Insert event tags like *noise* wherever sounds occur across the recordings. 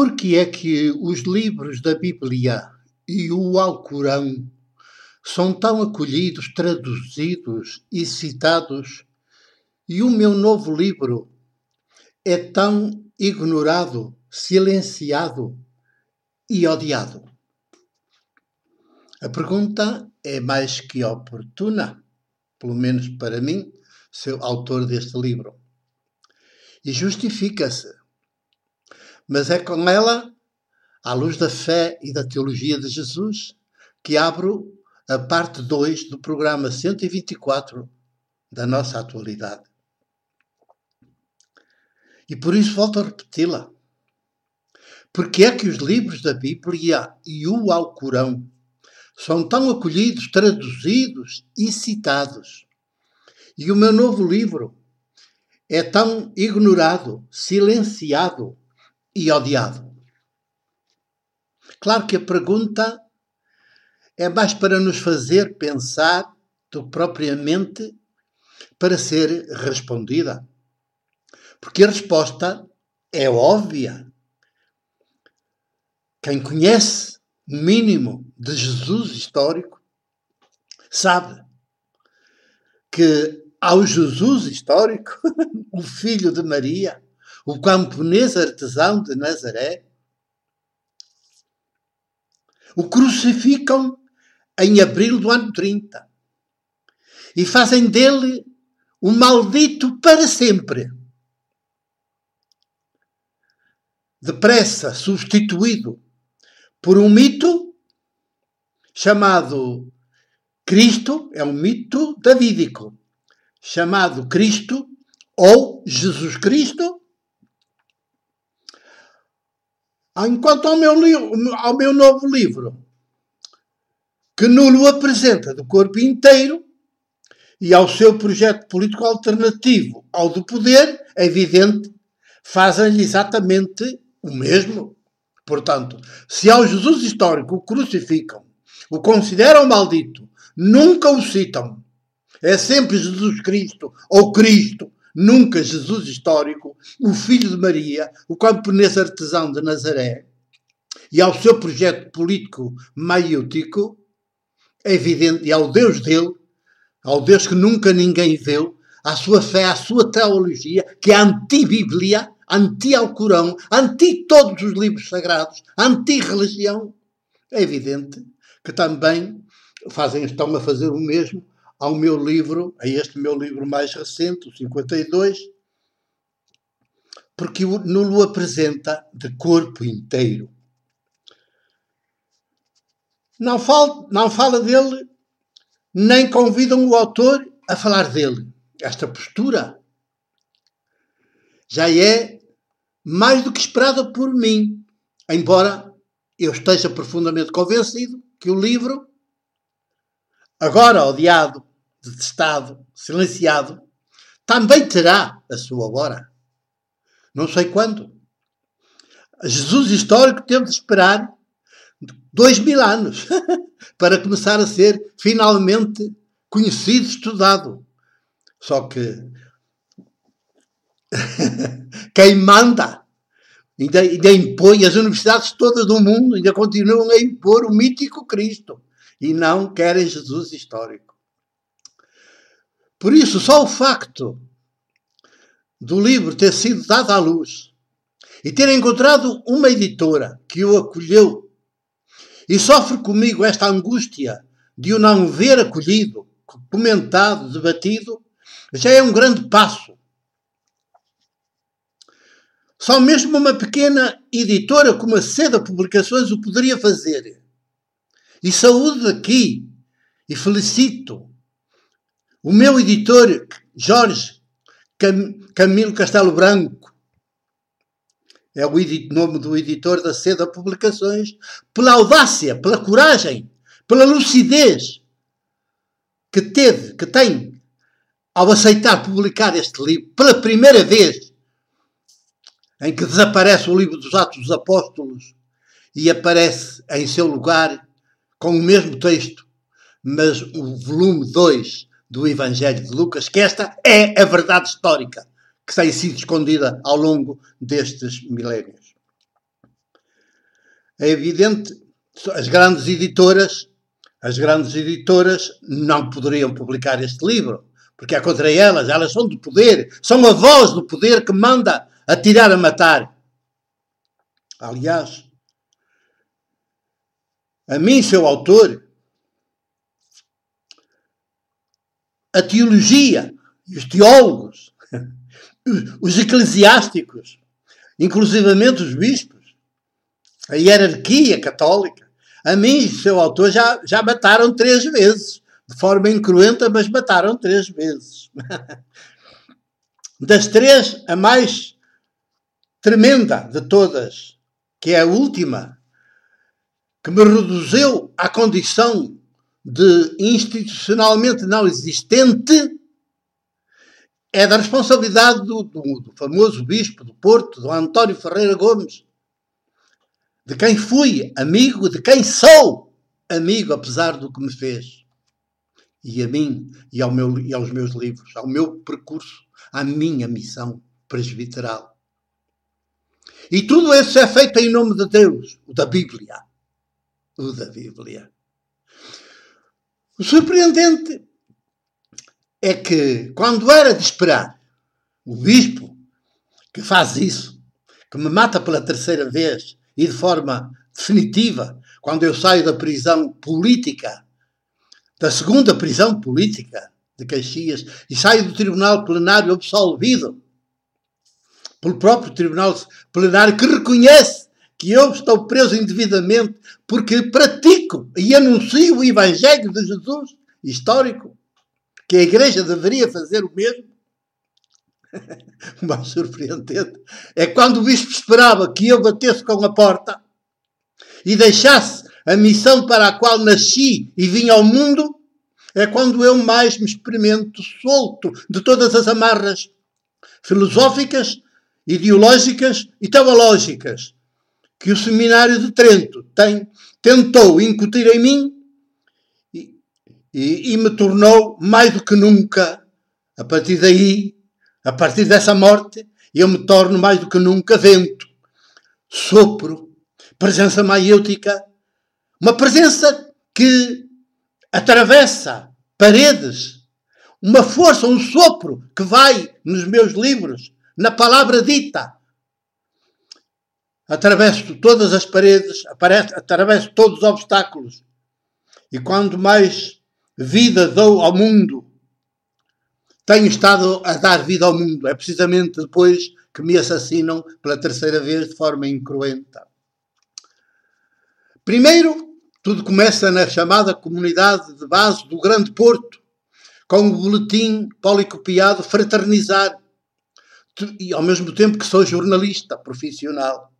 por que é que os livros da Bíblia e o Alcorão são tão acolhidos, traduzidos e citados, e o meu novo livro é tão ignorado, silenciado e odiado? A pergunta é mais que oportuna, pelo menos para mim, seu autor deste livro. E justifica-se. Mas é com ela, à luz da fé e da teologia de Jesus, que abro a parte 2 do programa 124 da nossa atualidade. E por isso volto a repeti-la. Porque é que os livros da Bíblia e o Alcorão são tão acolhidos, traduzidos e citados? E o meu novo livro é tão ignorado, silenciado e odiado? Claro que a pergunta é mais para nos fazer pensar do que propriamente para ser respondida. Porque a resposta é óbvia. Quem conhece o mínimo de Jesus histórico sabe que ao Jesus histórico, *laughs* o filho de Maria, o camponês artesão de Nazaré, o crucificam em abril do ano 30 e fazem dele o maldito para sempre. depressa substituído por um mito chamado Cristo, é um mito davídico, chamado Cristo ou Jesus Cristo. Enquanto ao meu, ao meu novo livro, que nulo apresenta do corpo inteiro, e ao seu projeto político alternativo ao do poder, é evidente, fazem-lhe exatamente o mesmo. Portanto, se ao Jesus histórico o crucificam, o consideram maldito, nunca o citam. É sempre Jesus Cristo ou Cristo, nunca Jesus histórico, o filho de Maria, o camponês artesão de Nazaré. E ao seu projeto político maiútico, é evidente, e ao Deus dele, ao Deus que nunca ninguém viu, à sua fé, à sua teologia, que é anti-Bíblia, anti-Alcorão, anti todos os livros sagrados, anti-religião, é evidente que também fazem, estão a fazer o mesmo ao meu livro, a este meu livro mais recente, o 52, porque não o apresenta de corpo inteiro. Não fala, não fala dele, nem convidam o autor a falar dele. Esta postura já é mais do que esperada por mim, embora eu esteja profundamente convencido que o livro, agora odiado, detestado, silenciado, também terá a sua hora. Não sei quando. Jesus histórico teve de esperar dois mil anos *laughs* para começar a ser finalmente conhecido, estudado. Só que *laughs* quem manda ainda, ainda impõe, as universidades todas do mundo ainda continuam a impor o mítico Cristo e não querem Jesus histórico. Por isso, só o facto do livro ter sido dado à luz e ter encontrado uma editora que o acolheu e sofre comigo esta angústia de o não ver acolhido, comentado, debatido, já é um grande passo só mesmo uma pequena editora como a Seda Publicações o poderia fazer. E saúde aqui e felicito o meu editor Jorge Cam Camilo Castelo Branco, é o nome do editor da Seda Publicações, pela audácia, pela coragem, pela lucidez que teve, que tem, ao aceitar publicar este livro pela primeira vez em que desaparece o livro dos Atos dos Apóstolos e aparece em seu lugar com o mesmo texto, mas o volume 2 do Evangelho de Lucas, que esta é a verdade histórica que tem sido escondida ao longo destes milénios. é evidente, as grandes editoras, as grandes editoras não poderiam publicar este livro, porque é contra elas, elas são do poder, são a voz do poder que manda atirar a matar. Aliás, a mim, seu autor, a teologia e os teólogos, *laughs* os eclesiásticos, inclusivamente os bispos, a hierarquia católica, a mim, seu autor, já, já mataram três vezes, de forma incruenta, mas mataram três vezes. *laughs* Das três, a mais tremenda de todas, que é a última, que me reduziu à condição de institucionalmente não existente, é da responsabilidade do, do, do, famoso bispo do Porto, do António Ferreira Gomes, de quem fui amigo, de quem sou amigo, apesar do que me fez. E a mim e, ao meu, e aos meus livros, ao meu percurso, à minha missão presbiteral. E tudo isso é feito em nome de Deus, o da Bíblia. O da Bíblia. O surpreendente é que, quando era de esperar, o bispo que faz isso, que me mata pela terceira vez e de forma definitiva, quando eu saio da prisão política, da segunda prisão política de Caxias, e saio do tribunal plenário absolvido pelo próprio tribunal plenário que reconhece que eu estou preso indevidamente porque pratico e anuncio o Evangelho de Jesus histórico que a Igreja deveria fazer o mesmo. *laughs* o mais surpreendente é quando o bispo esperava que eu batesse com a porta e deixasse a missão para a qual nasci e vim ao mundo, é quando eu mais me experimento solto de todas as amarras filosóficas, ideológicas e teológicas que o Seminário de Trento tem, tentou incutir em mim e, e me tornou mais do que nunca, a partir daí, a partir dessa morte, eu me torno mais do que nunca vento, sopro, presença maiêutica, uma presença que atravessa paredes, uma força, um sopro que vai nos meus livros, na palavra dita. Atravesso todas as paredes, atravesso todos os obstáculos. E quando mais vida dou ao mundo. Tenho estado a dar vida ao mundo. É precisamente depois que me assassinam pela terceira vez de forma incruenta. Primeiro, tudo começa na chamada comunidade de base do Grande Porto, com o boletim policopiado Fraternizar, e ao mesmo tempo que sou jornalista profissional,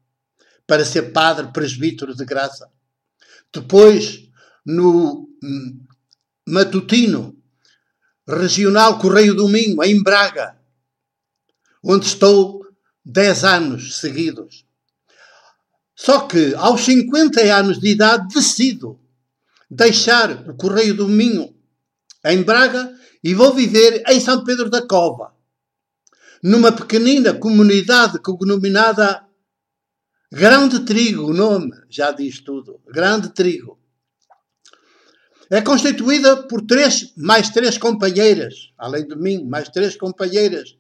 para ser padre presbítero de graça. Depois, no matutino, regional Correio do Minho, em Braga, onde estou 10 anos seguidos. Só que aos 50 anos de idade decido deixar o Correio do Minho em Braga e vou viver em São Pedro da Cova, numa pequenina comunidade cognominada Grande Trigo, o nome já diz tudo, Grande Trigo. É constituída por três, mais três companheiras, além de mim, mais três companheiras.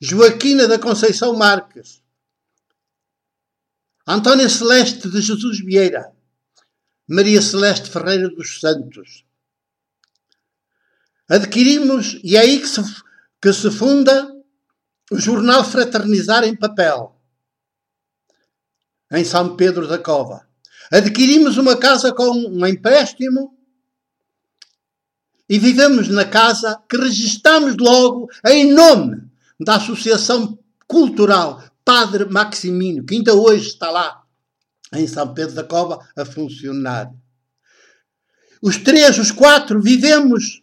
Joaquina da Conceição Marques, Antônia Celeste de Jesus Vieira, Maria Celeste Ferreira dos Santos. Adquirimos, e é aí que se, que se funda o jornal Fraternizar em Papel, em São Pedro da Cova. Adquirimos uma casa com um empréstimo e vivemos na casa que registamos logo em nome da Associação Cultural Padre Maximino, que ainda hoje está lá em São Pedro da Cova a funcionar. Os três, os quatro, vivemos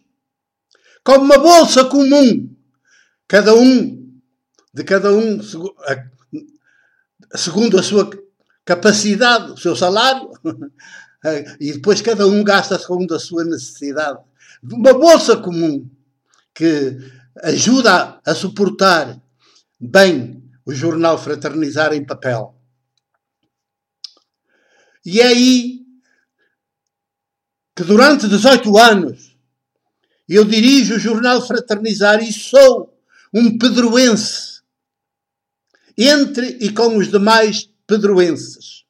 como uma bolsa comum, cada um, de cada um, segundo a sua capacidade, o seu salário, *laughs* e depois cada um gasta segundo a sua necessidade uma bolsa comum que ajuda a suportar bem o jornal Fraternizar em papel. E é aí que durante 18 anos eu dirijo o jornal Fraternizar e sou um pedroense entre e com os demais pedroenses.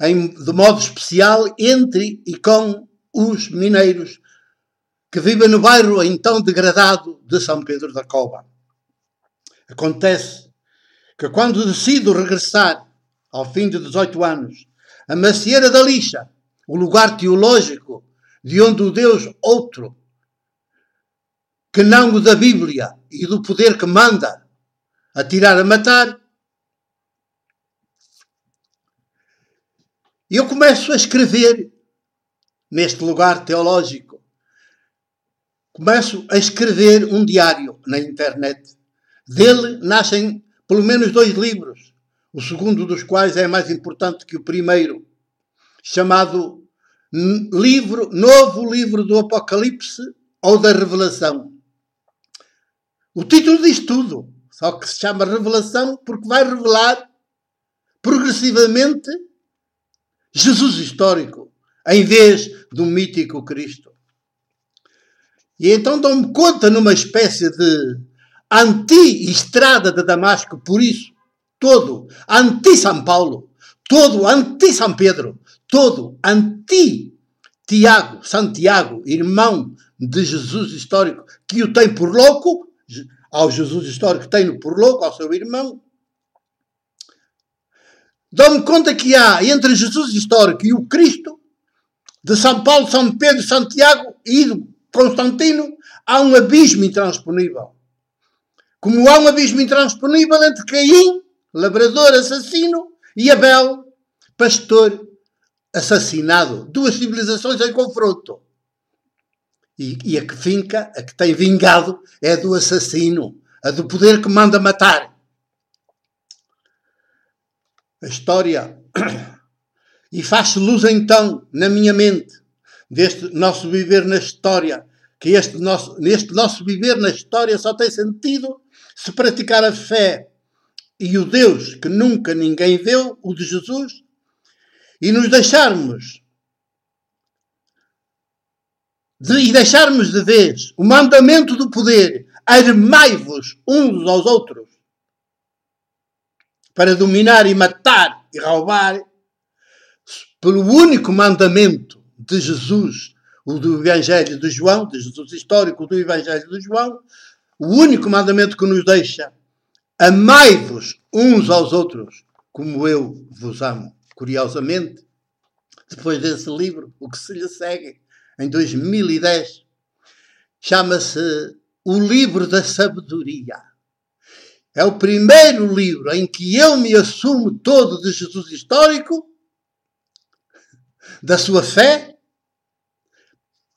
Em, de modo especial entre e com os mineiros que vivem no bairro então degradado de São Pedro da Cova. Acontece que quando decido regressar, ao fim de 18 anos, a Macieira da Lixa, o lugar teológico de onde o Deus outro, que não o da Bíblia e do poder que manda a tirar a matar, eu começo a escrever neste lugar teológico. Começo a escrever um diário na internet. Dele nascem pelo menos dois livros, o segundo dos quais é mais importante que o primeiro, chamado livro, Novo Livro do Apocalipse ou da Revelação. O título diz tudo, só que se chama Revelação porque vai revelar progressivamente Jesus histórico, em vez do mítico Cristo. E então dou-me conta numa espécie de anti-estrada de Damasco, por isso, todo anti-São Paulo, todo anti-São Pedro, todo anti-Tiago, Santiago, irmão de Jesus histórico, que o tem por louco, ao Jesus histórico tem-no por louco, ao seu irmão. Dou-me conta que há entre Jesus histórico e o Cristo, de São Paulo, São Pedro, Santiago e Constantino, há um abismo intransponível. Como há um abismo intransponível entre Caim, labrador assassino, e Abel, pastor assassinado. Duas civilizações em confronto. E, e, a que finca, a que tem vingado, é a do assassino, a do poder que manda matar. A história. E faz-se luz então na minha mente deste nosso viver na história, que este nosso, neste nosso viver na história só tem sentido se praticar a fé e o Deus que nunca ninguém viu, o de Jesus, e nos deixarmos de, e deixarmos de vez o mandamento do poder, armai-vos uns aos outros, para dominar e matar e roubar, pelo único mandamento de Jesus, o do Evangelho de João, de Jesus histórico do Evangelho de João, o único mandamento que nos deixa: amai-vos uns aos outros, como eu vos amo. Curiosamente, depois desse livro, o que se lhe segue, em 2010, chama-se O Livro da Sabedoria. É o primeiro livro em que eu me assumo todo de Jesus histórico, da sua fé,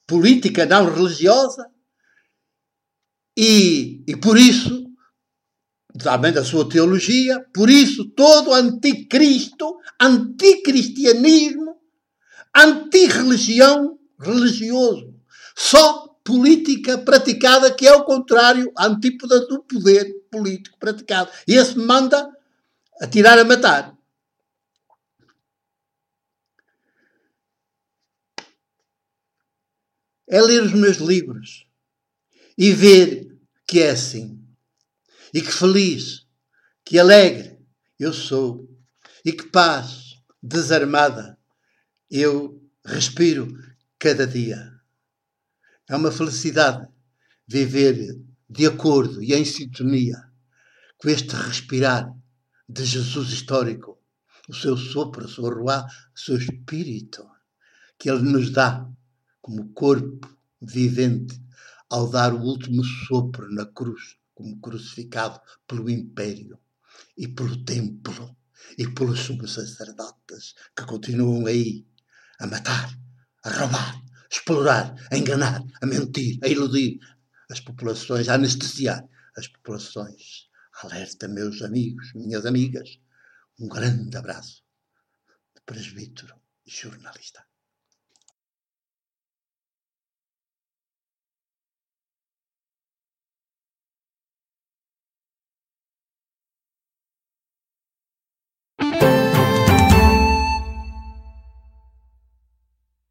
política não religiosa, e, e por isso, também da sua teologia, por isso todo anticristo, anticristianismo, antirreligião, religioso. Só política praticada que é o contrário, a antípoda do poder político praticado. E esse manda atirar a matar. É ler os meus livros e ver que é assim. E que feliz, que alegre eu sou. E que paz desarmada eu respiro cada dia. É uma felicidade viver de acordo e em sintonia com este respirar de Jesus histórico, o seu sopro, o seu ruá, o seu espírito, que ele nos dá como corpo vivente ao dar o último sopro na cruz, como crucificado pelo império e pelo templo e pelos sumos sacerdotes que continuam aí a matar, a roubar, explorar, a enganar, a mentir, a iludir as populações, a anestesiar as populações. Alerta, meus amigos, minhas amigas. Um grande abraço de presbítero e jornalista.